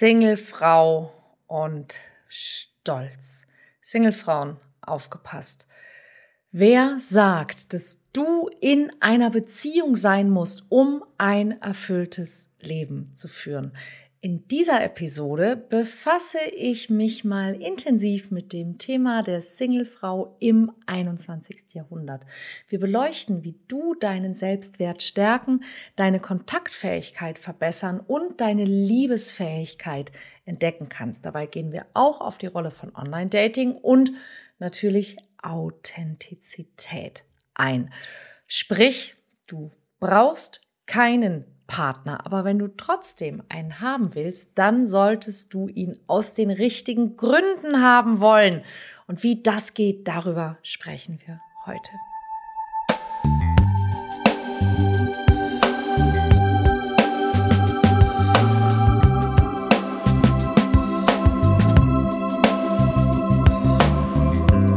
Singlefrau und Stolz. Singlefrauen, aufgepasst. Wer sagt, dass du in einer Beziehung sein musst, um ein erfülltes Leben zu führen? In dieser Episode befasse ich mich mal intensiv mit dem Thema der Singlefrau im 21. Jahrhundert. Wir beleuchten, wie du deinen Selbstwert stärken, deine Kontaktfähigkeit verbessern und deine Liebesfähigkeit entdecken kannst. Dabei gehen wir auch auf die Rolle von Online-Dating und natürlich Authentizität ein. Sprich, du brauchst keinen Partner. Aber wenn du trotzdem einen haben willst, dann solltest du ihn aus den richtigen Gründen haben wollen. Und wie das geht, darüber sprechen wir heute.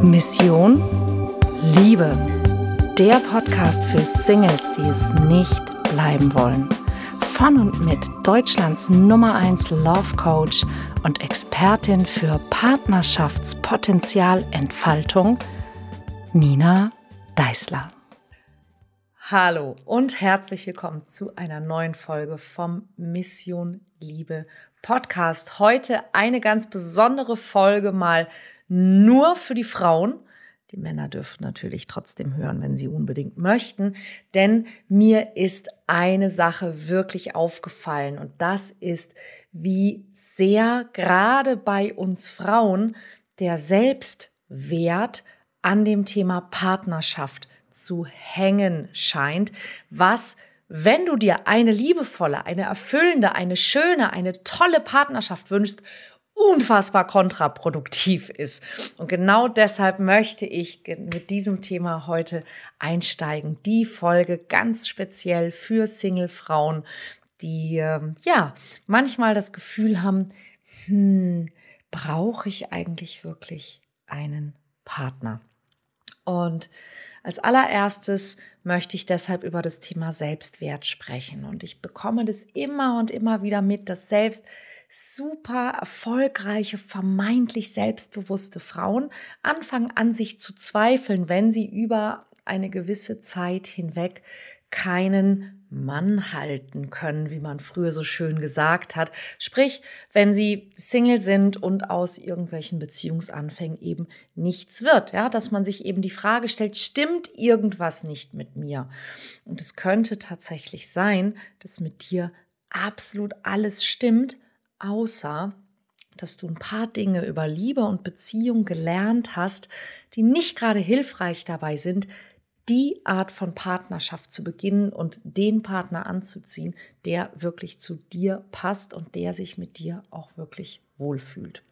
Mission Liebe. Der Podcast für Singles, die es nicht bleiben wollen von und mit Deutschlands Nummer 1 Love Coach und Expertin für Partnerschaftspotenzialentfaltung, Nina Deißler. Hallo und herzlich willkommen zu einer neuen Folge vom Mission Liebe Podcast. Heute eine ganz besondere Folge mal nur für die Frauen die Männer dürfen natürlich trotzdem hören, wenn sie unbedingt möchten. Denn mir ist eine Sache wirklich aufgefallen und das ist, wie sehr gerade bei uns Frauen der Selbstwert an dem Thema Partnerschaft zu hängen scheint, was wenn du dir eine liebevolle, eine erfüllende, eine schöne, eine tolle Partnerschaft wünschst, unfassbar kontraproduktiv ist. Und genau deshalb möchte ich mit diesem Thema heute einsteigen. Die Folge ganz speziell für Single-Frauen, die ähm, ja manchmal das Gefühl haben, hm, brauche ich eigentlich wirklich einen Partner? Und als allererstes möchte ich deshalb über das Thema Selbstwert sprechen. Und ich bekomme das immer und immer wieder mit, dass selbst super erfolgreiche, vermeintlich selbstbewusste Frauen anfangen an sich zu zweifeln, wenn sie über eine gewisse Zeit hinweg keinen Mann halten können, wie man früher so schön gesagt hat. Sprich, wenn sie Single sind und aus irgendwelchen Beziehungsanfängen eben nichts wird, ja, dass man sich eben die Frage stellt, stimmt irgendwas nicht mit mir? Und es könnte tatsächlich sein, dass mit dir absolut alles stimmt, außer dass du ein paar Dinge über Liebe und Beziehung gelernt hast, die nicht gerade hilfreich dabei sind, die Art von Partnerschaft zu beginnen und den Partner anzuziehen, der wirklich zu dir passt und der sich mit dir auch wirklich wohlfühlt.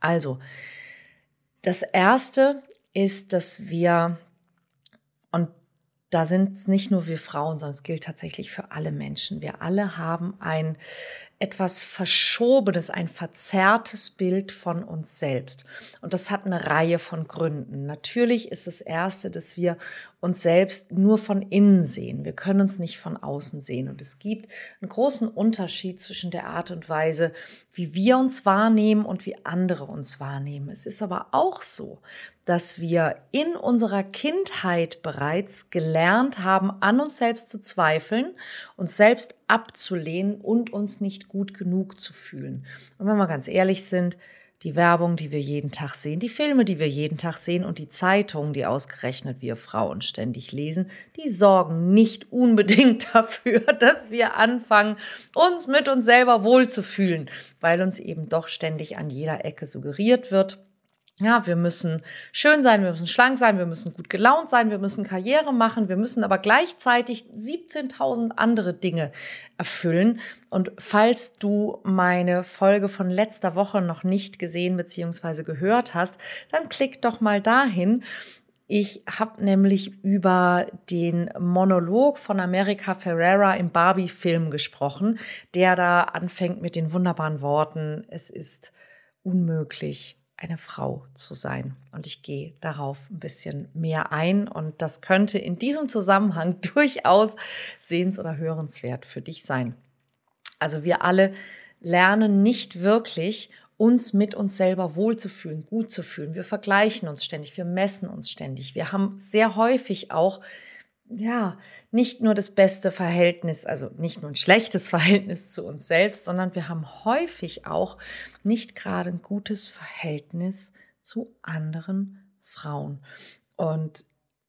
Also, das Erste ist, dass wir, da sind es nicht nur wir Frauen, sondern es gilt tatsächlich für alle Menschen. Wir alle haben ein etwas verschobenes, ein verzerrtes Bild von uns selbst. Und das hat eine Reihe von Gründen. Natürlich ist das Erste, dass wir uns selbst nur von innen sehen. Wir können uns nicht von außen sehen. Und es gibt einen großen Unterschied zwischen der Art und Weise, wie wir uns wahrnehmen und wie andere uns wahrnehmen. Es ist aber auch so, dass wir in unserer Kindheit bereits gelernt haben, an uns selbst zu zweifeln, uns selbst abzulehnen und uns nicht gut genug zu fühlen. Und wenn wir ganz ehrlich sind, die Werbung, die wir jeden Tag sehen, die Filme, die wir jeden Tag sehen und die Zeitungen, die ausgerechnet wir Frauen ständig lesen, die sorgen nicht unbedingt dafür, dass wir anfangen, uns mit uns selber wohlzufühlen, weil uns eben doch ständig an jeder Ecke suggeriert wird, ja, wir müssen schön sein, wir müssen schlank sein, wir müssen gut gelaunt sein, wir müssen Karriere machen, wir müssen aber gleichzeitig 17.000 andere Dinge erfüllen. Und falls du meine Folge von letzter Woche noch nicht gesehen bzw. gehört hast, dann klick doch mal dahin. Ich habe nämlich über den Monolog von America Ferrera im Barbie-Film gesprochen, der da anfängt mit den wunderbaren Worten, es ist unmöglich, eine Frau zu sein. Und ich gehe darauf ein bisschen mehr ein. Und das könnte in diesem Zusammenhang durchaus sehens- oder hörenswert für dich sein. Also wir alle lernen nicht wirklich, uns mit uns selber wohlzufühlen, gut zu fühlen. Wir vergleichen uns ständig, wir messen uns ständig. Wir haben sehr häufig auch, ja, nicht nur das beste Verhältnis, also nicht nur ein schlechtes Verhältnis zu uns selbst, sondern wir haben häufig auch nicht gerade ein gutes Verhältnis zu anderen Frauen. Und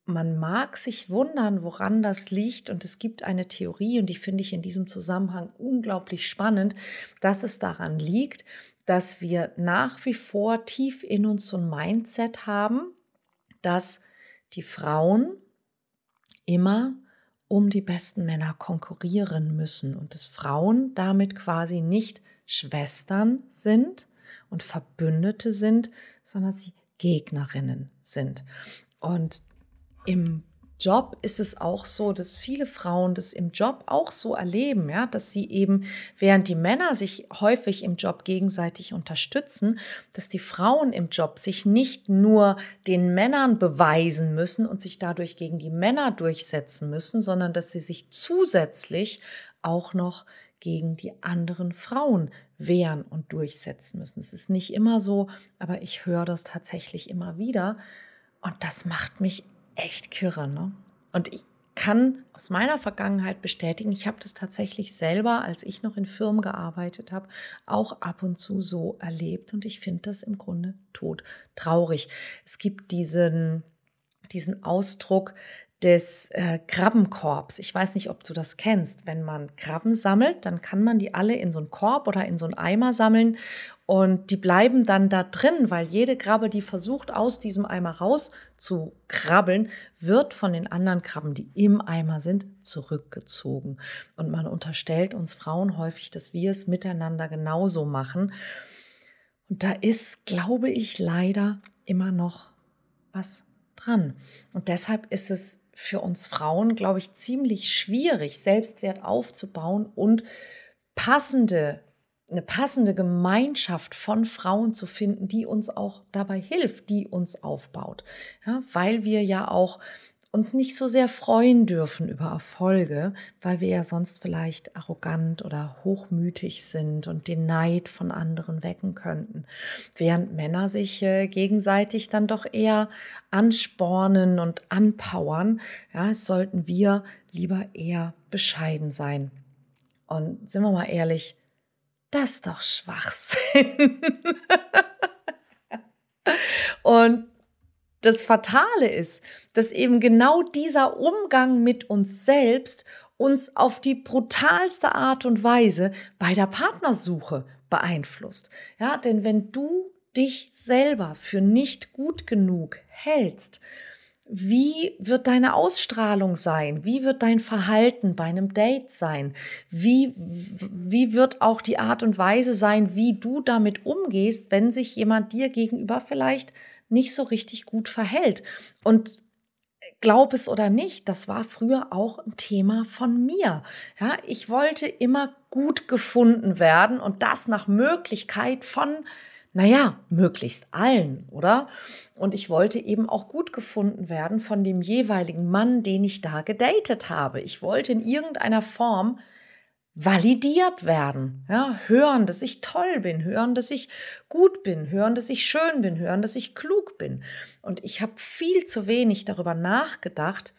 man mag sich wundern, woran das liegt. Und es gibt eine Theorie, und die finde ich in diesem Zusammenhang unglaublich spannend, dass es daran liegt, dass wir nach wie vor tief in uns so ein Mindset haben, dass die Frauen immer um die besten Männer konkurrieren müssen und dass Frauen damit quasi nicht Schwestern sind und Verbündete sind, sondern sie Gegnerinnen sind. Und im Job ist es auch so, dass viele Frauen das im Job auch so erleben, ja, dass sie eben, während die Männer sich häufig im Job gegenseitig unterstützen, dass die Frauen im Job sich nicht nur den Männern beweisen müssen und sich dadurch gegen die Männer durchsetzen müssen, sondern dass sie sich zusätzlich auch noch gegen die anderen Frauen wehren und durchsetzen müssen. Es ist nicht immer so, aber ich höre das tatsächlich immer wieder und das macht mich echt kirre. Ne? Und ich kann aus meiner Vergangenheit bestätigen, ich habe das tatsächlich selber, als ich noch in Firmen gearbeitet habe, auch ab und zu so erlebt. Und ich finde das im Grunde tot traurig. Es gibt diesen, diesen Ausdruck, des äh, Krabbenkorbs. Ich weiß nicht, ob du das kennst. Wenn man Krabben sammelt, dann kann man die alle in so einen Korb oder in so einen Eimer sammeln und die bleiben dann da drin, weil jede Krabbe, die versucht, aus diesem Eimer raus zu krabbeln, wird von den anderen Krabben, die im Eimer sind, zurückgezogen. Und man unterstellt uns Frauen häufig, dass wir es miteinander genauso machen. Und da ist, glaube ich, leider immer noch was dran. Und deshalb ist es für uns Frauen, glaube ich, ziemlich schwierig, Selbstwert aufzubauen und passende eine passende Gemeinschaft von Frauen zu finden, die uns auch dabei hilft, die uns aufbaut. Ja, weil wir ja auch uns nicht so sehr freuen dürfen über Erfolge, weil wir ja sonst vielleicht arrogant oder hochmütig sind und den Neid von anderen wecken könnten, während Männer sich äh, gegenseitig dann doch eher anspornen und anpowern, ja, sollten wir lieber eher bescheiden sein. Und sind wir mal ehrlich, das ist doch Schwachsinn. und das Fatale ist, dass eben genau dieser Umgang mit uns selbst uns auf die brutalste Art und Weise bei der Partnersuche beeinflusst. Ja, denn wenn du dich selber für nicht gut genug hältst, wie wird deine Ausstrahlung sein? Wie wird dein Verhalten bei einem Date sein? Wie, wie wird auch die Art und Weise sein, wie du damit umgehst, wenn sich jemand dir gegenüber vielleicht nicht so richtig gut verhält. Und glaub es oder nicht, das war früher auch ein Thema von mir. Ja, ich wollte immer gut gefunden werden und das nach Möglichkeit von, naja, möglichst allen, oder? Und ich wollte eben auch gut gefunden werden von dem jeweiligen Mann, den ich da gedatet habe. Ich wollte in irgendeiner Form validiert werden. Ja, hören, dass ich toll bin, hören, dass ich gut bin, hören, dass ich schön bin, hören, dass ich klug bin. Und ich habe viel zu wenig darüber nachgedacht,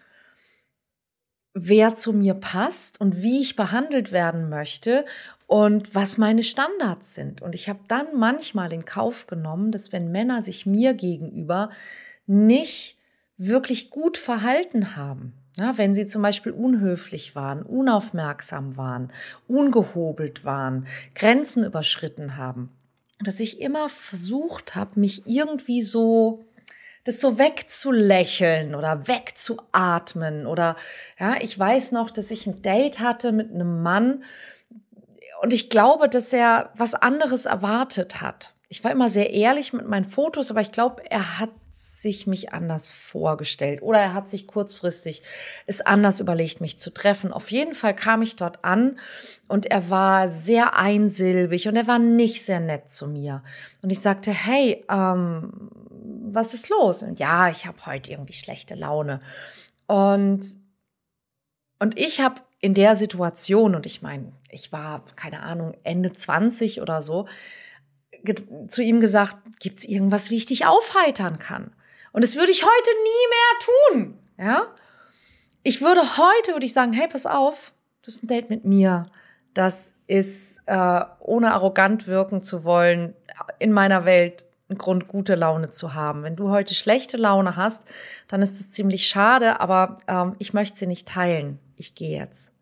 wer zu mir passt und wie ich behandelt werden möchte und was meine Standards sind. Und ich habe dann manchmal in Kauf genommen, dass wenn Männer sich mir gegenüber nicht wirklich gut verhalten haben, ja, wenn sie zum Beispiel unhöflich waren, unaufmerksam waren, ungehobelt waren, Grenzen überschritten haben, dass ich immer versucht habe, mich irgendwie so das so wegzulächeln oder wegzuatmen oder ja, ich weiß noch, dass ich ein Date hatte mit einem Mann und ich glaube, dass er was anderes erwartet hat. Ich war immer sehr ehrlich mit meinen Fotos, aber ich glaube, er hat sich mich anders vorgestellt oder er hat sich kurzfristig es anders überlegt, mich zu treffen. Auf jeden Fall kam ich dort an und er war sehr einsilbig und er war nicht sehr nett zu mir. Und ich sagte, hey, ähm, was ist los? Und ja, ich habe heute irgendwie schlechte Laune. Und und ich habe in der Situation, und ich meine, ich war, keine Ahnung, Ende 20 oder so, zu ihm gesagt, gibt es irgendwas, wie ich dich aufheitern kann? Und das würde ich heute nie mehr tun. Ja? Ich würde heute, würde ich sagen, hey, pass auf, das ist ein Date mit mir. Das ist, äh, ohne arrogant wirken zu wollen, in meiner Welt ein Grund, gute Laune zu haben. Wenn du heute schlechte Laune hast, dann ist es ziemlich schade, aber ähm, ich möchte sie nicht teilen. Ich gehe jetzt.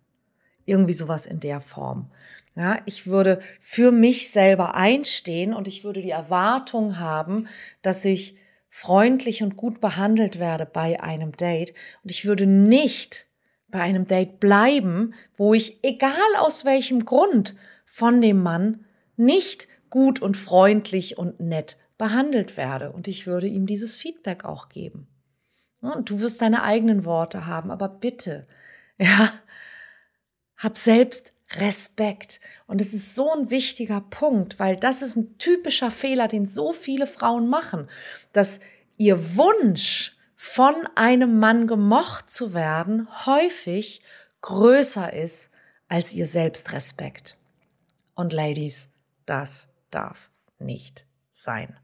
Irgendwie sowas in der Form. Ja, ich würde für mich selber einstehen und ich würde die Erwartung haben, dass ich freundlich und gut behandelt werde bei einem Date und ich würde nicht bei einem Date bleiben, wo ich, egal aus welchem Grund, von dem Mann nicht gut und freundlich und nett behandelt werde. Und ich würde ihm dieses Feedback auch geben. Und du wirst deine eigenen Worte haben, aber bitte, ja, hab selbst Respekt. Und es ist so ein wichtiger Punkt, weil das ist ein typischer Fehler, den so viele Frauen machen, dass ihr Wunsch, von einem Mann gemocht zu werden, häufig größer ist als ihr Selbstrespekt. Und Ladies, das darf nicht sein.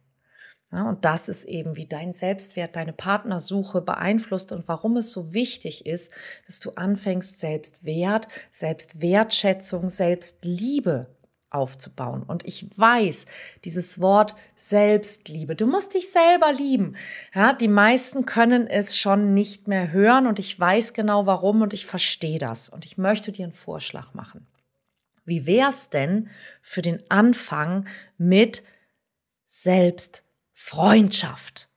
Ja, und das ist eben, wie dein Selbstwert deine Partnersuche beeinflusst und warum es so wichtig ist, dass du anfängst, Selbstwert, Selbstwertschätzung, Selbstliebe aufzubauen. Und ich weiß, dieses Wort Selbstliebe, du musst dich selber lieben. Ja, die meisten können es schon nicht mehr hören und ich weiß genau warum und ich verstehe das. Und ich möchte dir einen Vorschlag machen. Wie wär's denn für den Anfang mit Selbstliebe? Freundschaft.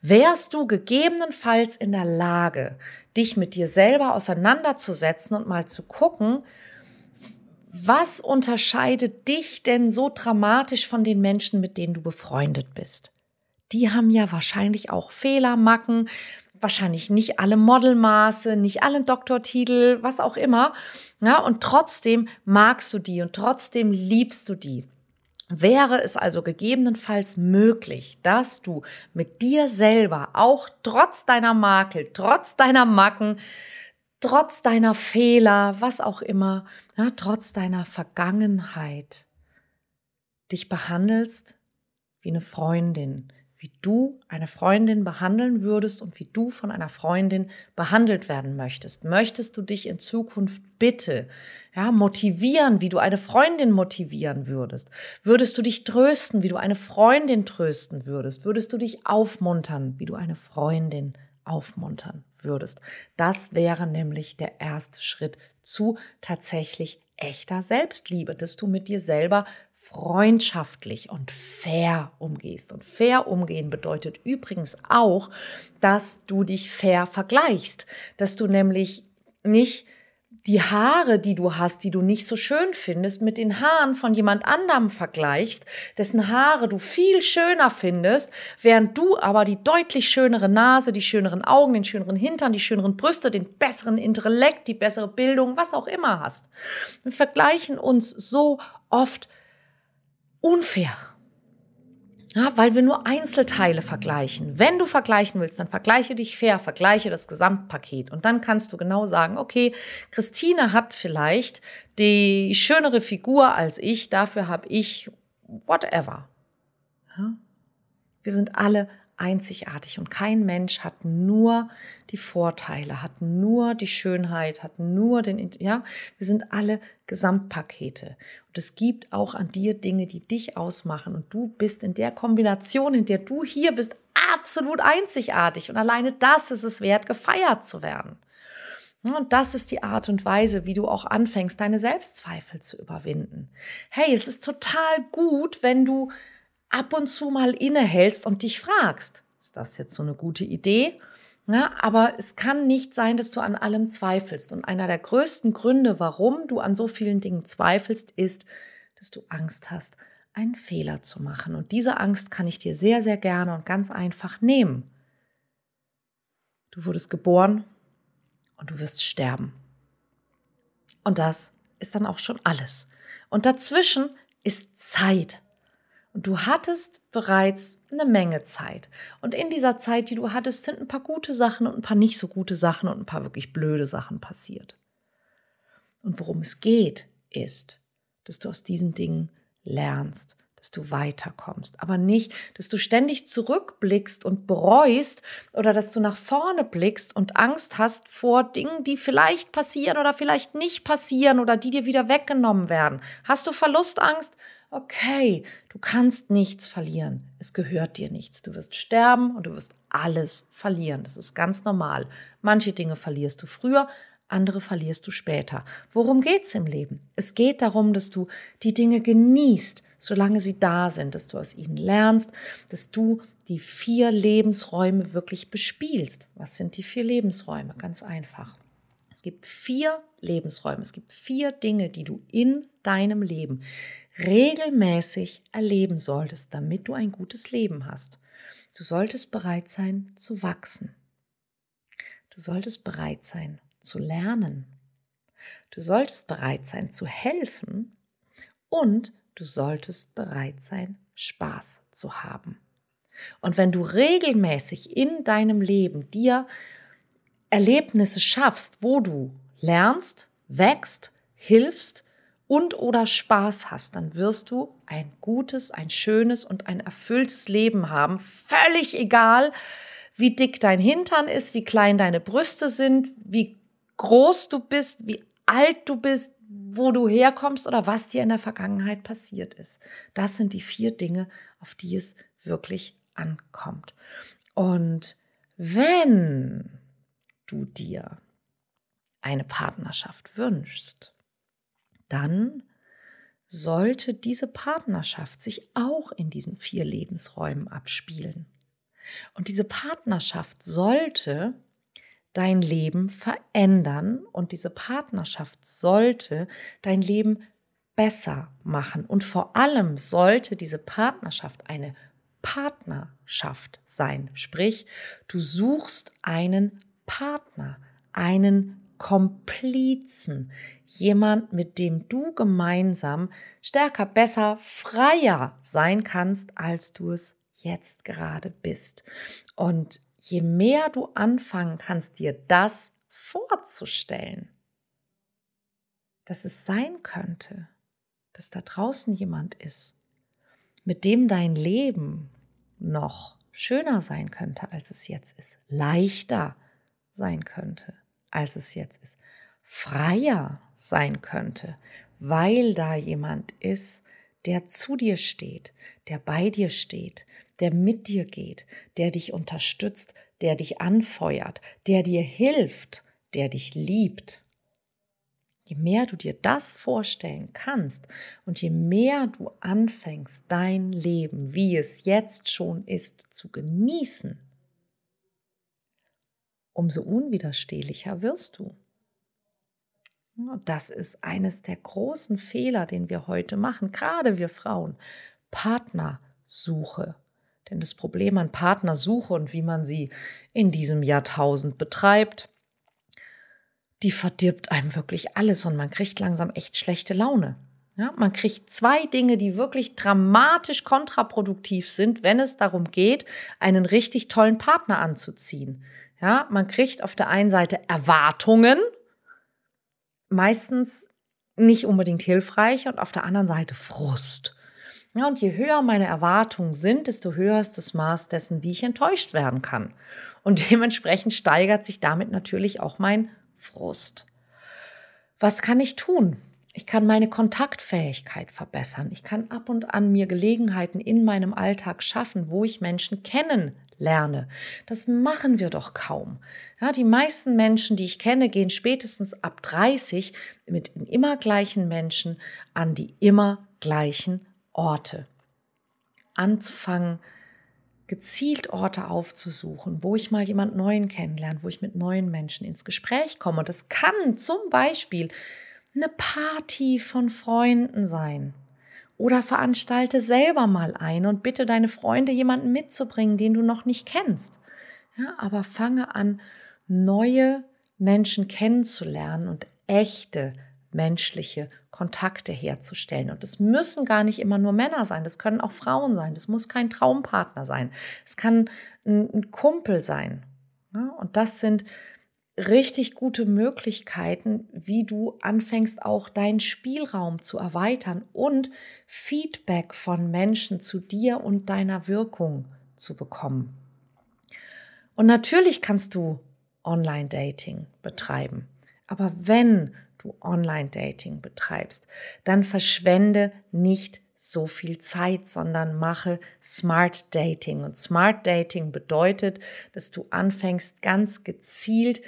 Wärst du gegebenenfalls in der Lage, dich mit dir selber auseinanderzusetzen und mal zu gucken, was unterscheidet dich denn so dramatisch von den Menschen, mit denen du befreundet bist? Die haben ja wahrscheinlich auch Fehler, Macken, wahrscheinlich nicht alle Modelmaße, nicht alle Doktortitel, was auch immer. Ja, und trotzdem magst du die und trotzdem liebst du die. Wäre es also gegebenenfalls möglich, dass du mit dir selber auch trotz deiner Makel, trotz deiner Macken, trotz deiner Fehler, was auch immer, ja, trotz deiner Vergangenheit dich behandelst wie eine Freundin, wie du eine Freundin behandeln würdest und wie du von einer Freundin behandelt werden möchtest. Möchtest du dich in Zukunft bitte ja, motivieren, wie du eine Freundin motivieren würdest? Würdest du dich trösten, wie du eine Freundin trösten würdest? Würdest du dich aufmuntern, wie du eine Freundin aufmuntern würdest? Das wäre nämlich der erste Schritt zu tatsächlich echter Selbstliebe, dass du mit dir selber freundschaftlich und fair umgehst. Und fair umgehen bedeutet übrigens auch, dass du dich fair vergleichst, dass du nämlich nicht die Haare, die du hast, die du nicht so schön findest, mit den Haaren von jemand anderem vergleichst, dessen Haare du viel schöner findest, während du aber die deutlich schönere Nase, die schöneren Augen, den schöneren Hintern, die schöneren Brüste, den besseren Intellekt, die bessere Bildung, was auch immer hast. Wir vergleichen uns so oft unfair. Ja, weil wir nur Einzelteile vergleichen. Wenn du vergleichen willst, dann vergleiche dich fair, vergleiche das Gesamtpaket. Und dann kannst du genau sagen, okay, Christine hat vielleicht die schönere Figur als ich, dafür habe ich whatever. Ja? Wir sind alle einzigartig und kein Mensch hat nur die Vorteile, hat nur die Schönheit, hat nur den, ja, wir sind alle Gesamtpakete. Und es gibt auch an dir Dinge, die dich ausmachen und du bist in der Kombination, in der du hier bist, absolut einzigartig und alleine das ist es wert, gefeiert zu werden. Und das ist die Art und Weise, wie du auch anfängst, deine Selbstzweifel zu überwinden. Hey, es ist total gut, wenn du ab und zu mal innehältst und dich fragst, ist das jetzt so eine gute Idee? Ja, aber es kann nicht sein, dass du an allem zweifelst. Und einer der größten Gründe, warum du an so vielen Dingen zweifelst, ist, dass du Angst hast, einen Fehler zu machen. Und diese Angst kann ich dir sehr, sehr gerne und ganz einfach nehmen. Du wurdest geboren und du wirst sterben. Und das ist dann auch schon alles. Und dazwischen ist Zeit. Und du hattest bereits eine Menge Zeit. Und in dieser Zeit, die du hattest, sind ein paar gute Sachen und ein paar nicht so gute Sachen und ein paar wirklich blöde Sachen passiert. Und worum es geht ist, dass du aus diesen Dingen lernst, dass du weiterkommst, aber nicht, dass du ständig zurückblickst und bereust oder dass du nach vorne blickst und Angst hast vor Dingen, die vielleicht passieren oder vielleicht nicht passieren oder die dir wieder weggenommen werden. Hast du Verlustangst? Okay, du kannst nichts verlieren. Es gehört dir nichts. Du wirst sterben und du wirst alles verlieren. Das ist ganz normal. Manche Dinge verlierst du früher, andere verlierst du später. Worum geht's im Leben? Es geht darum, dass du die Dinge genießt, solange sie da sind, dass du aus ihnen lernst, dass du die vier Lebensräume wirklich bespielst. Was sind die vier Lebensräume? Ganz einfach. Es gibt vier Lebensräume, es gibt vier Dinge, die du in deinem Leben regelmäßig erleben solltest, damit du ein gutes Leben hast. Du solltest bereit sein zu wachsen. Du solltest bereit sein zu lernen. Du solltest bereit sein zu helfen und du solltest bereit sein, Spaß zu haben. Und wenn du regelmäßig in deinem Leben dir Erlebnisse schaffst, wo du lernst, wächst, hilfst und oder Spaß hast, dann wirst du ein gutes, ein schönes und ein erfülltes Leben haben. Völlig egal, wie dick dein Hintern ist, wie klein deine Brüste sind, wie groß du bist, wie alt du bist, wo du herkommst oder was dir in der Vergangenheit passiert ist. Das sind die vier Dinge, auf die es wirklich ankommt. Und wenn du dir eine Partnerschaft wünschst, dann sollte diese Partnerschaft sich auch in diesen vier Lebensräumen abspielen. Und diese Partnerschaft sollte dein Leben verändern und diese Partnerschaft sollte dein Leben besser machen. Und vor allem sollte diese Partnerschaft eine Partnerschaft sein. Sprich, du suchst einen Partner, einen Komplizen, jemand, mit dem du gemeinsam stärker, besser, freier sein kannst, als du es jetzt gerade bist. Und je mehr du anfangen kannst, dir das vorzustellen, dass es sein könnte, dass da draußen jemand ist, mit dem dein Leben noch schöner sein könnte, als es jetzt ist, leichter sein könnte, als es jetzt ist, freier sein könnte, weil da jemand ist, der zu dir steht, der bei dir steht, der mit dir geht, der dich unterstützt, der dich anfeuert, der dir hilft, der dich liebt. Je mehr du dir das vorstellen kannst und je mehr du anfängst, dein Leben, wie es jetzt schon ist, zu genießen, umso unwiderstehlicher wirst du. Das ist eines der großen Fehler, den wir heute machen, gerade wir Frauen. Partnersuche. Denn das Problem an Partnersuche und wie man sie in diesem Jahrtausend betreibt, die verdirbt einem wirklich alles und man kriegt langsam echt schlechte Laune. Ja, man kriegt zwei Dinge, die wirklich dramatisch kontraproduktiv sind, wenn es darum geht, einen richtig tollen Partner anzuziehen. Ja, man kriegt auf der einen Seite Erwartungen, meistens nicht unbedingt hilfreich, und auf der anderen Seite Frust. Ja, und je höher meine Erwartungen sind, desto höher ist das Maß dessen, wie ich enttäuscht werden kann. Und dementsprechend steigert sich damit natürlich auch mein Frust. Was kann ich tun? Ich kann meine Kontaktfähigkeit verbessern. Ich kann ab und an mir Gelegenheiten in meinem Alltag schaffen, wo ich Menschen kennenlerne. Das machen wir doch kaum. Ja, die meisten Menschen, die ich kenne, gehen spätestens ab 30 mit den immer gleichen Menschen an die immer gleichen Orte. Anzufangen, gezielt Orte aufzusuchen, wo ich mal jemand Neuen kennenlerne, wo ich mit neuen Menschen ins Gespräch komme. Das kann zum Beispiel eine Party von Freunden sein. Oder veranstalte selber mal ein und bitte deine Freunde, jemanden mitzubringen, den du noch nicht kennst. Ja, aber fange an, neue Menschen kennenzulernen und echte menschliche Kontakte herzustellen. Und es müssen gar nicht immer nur Männer sein, das können auch Frauen sein, das muss kein Traumpartner sein, es kann ein, Kumpel sein. Ja, und das sind richtig gute Möglichkeiten, wie du anfängst, auch deinen Spielraum zu erweitern und Feedback von Menschen zu dir und deiner Wirkung zu bekommen. Und natürlich kannst du Online-Dating betreiben. Aber wenn du Online-Dating betreibst, dann verschwende nicht so viel Zeit, sondern mache Smart Dating. Und Smart Dating bedeutet, dass du anfängst ganz gezielt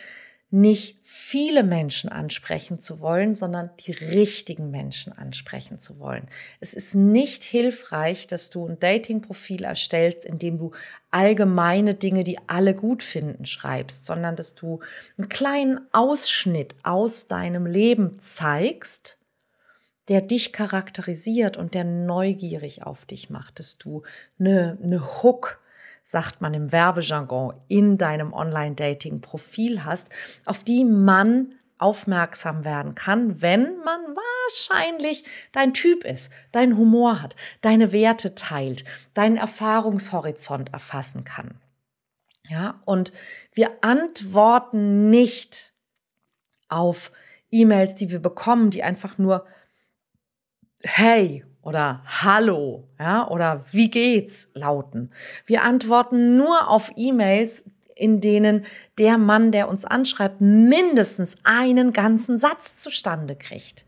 nicht viele Menschen ansprechen zu wollen, sondern die richtigen Menschen ansprechen zu wollen. Es ist nicht hilfreich, dass du ein Dating-Profil erstellst, in dem du allgemeine Dinge, die alle gut finden, schreibst, sondern dass du einen kleinen Ausschnitt aus deinem Leben zeigst, der dich charakterisiert und der neugierig auf dich macht, dass du eine, eine Hook, sagt man im Werbejargon, in deinem Online-Dating-Profil hast, auf die man aufmerksam werden kann, wenn man wahrscheinlich dein Typ ist, dein Humor hat, deine Werte teilt, deinen Erfahrungshorizont erfassen kann. Ja, und wir antworten nicht auf E-Mails, die wir bekommen, die einfach nur Hey oder Hallo, ja, oder wie geht's lauten. Wir antworten nur auf E-Mails, in denen der Mann, der uns anschreibt, mindestens einen ganzen Satz zustande kriegt.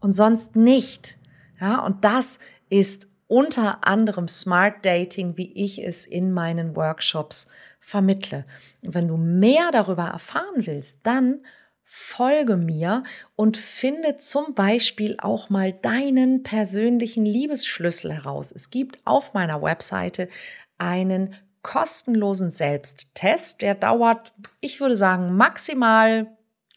Und sonst nicht. Ja, und das ist unter anderem Smart Dating, wie ich es in meinen Workshops vermittle. Und wenn du mehr darüber erfahren willst, dann folge mir und finde zum Beispiel auch mal deinen persönlichen Liebesschlüssel heraus. Es gibt auf meiner Webseite einen kostenlosen Selbsttest, der dauert, ich würde sagen, maximal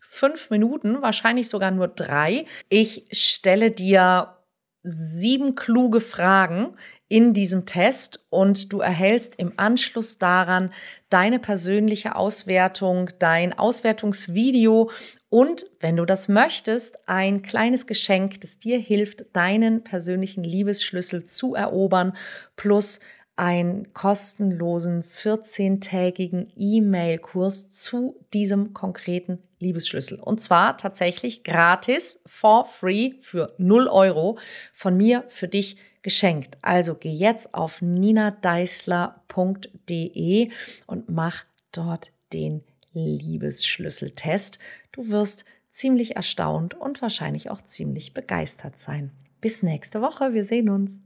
fünf Minuten, wahrscheinlich sogar nur drei. Ich stelle dir sieben kluge Fragen in diesem Test und du erhältst im Anschluss daran deine persönliche Auswertung, dein Auswertungsvideo und, wenn du das möchtest, ein kleines Geschenk, das dir hilft, deinen persönlichen Liebesschlüssel zu erobern, plus einen kostenlosen 14-tägigen E-Mail-Kurs zu diesem konkreten Liebesschlüssel. Und zwar tatsächlich gratis, for free, für 0 Euro von mir für dich geschenkt. Also geh jetzt auf ninadeisler.de und mach dort den Liebesschlüsseltest. Du wirst ziemlich erstaunt und wahrscheinlich auch ziemlich begeistert sein. Bis nächste Woche, wir sehen uns.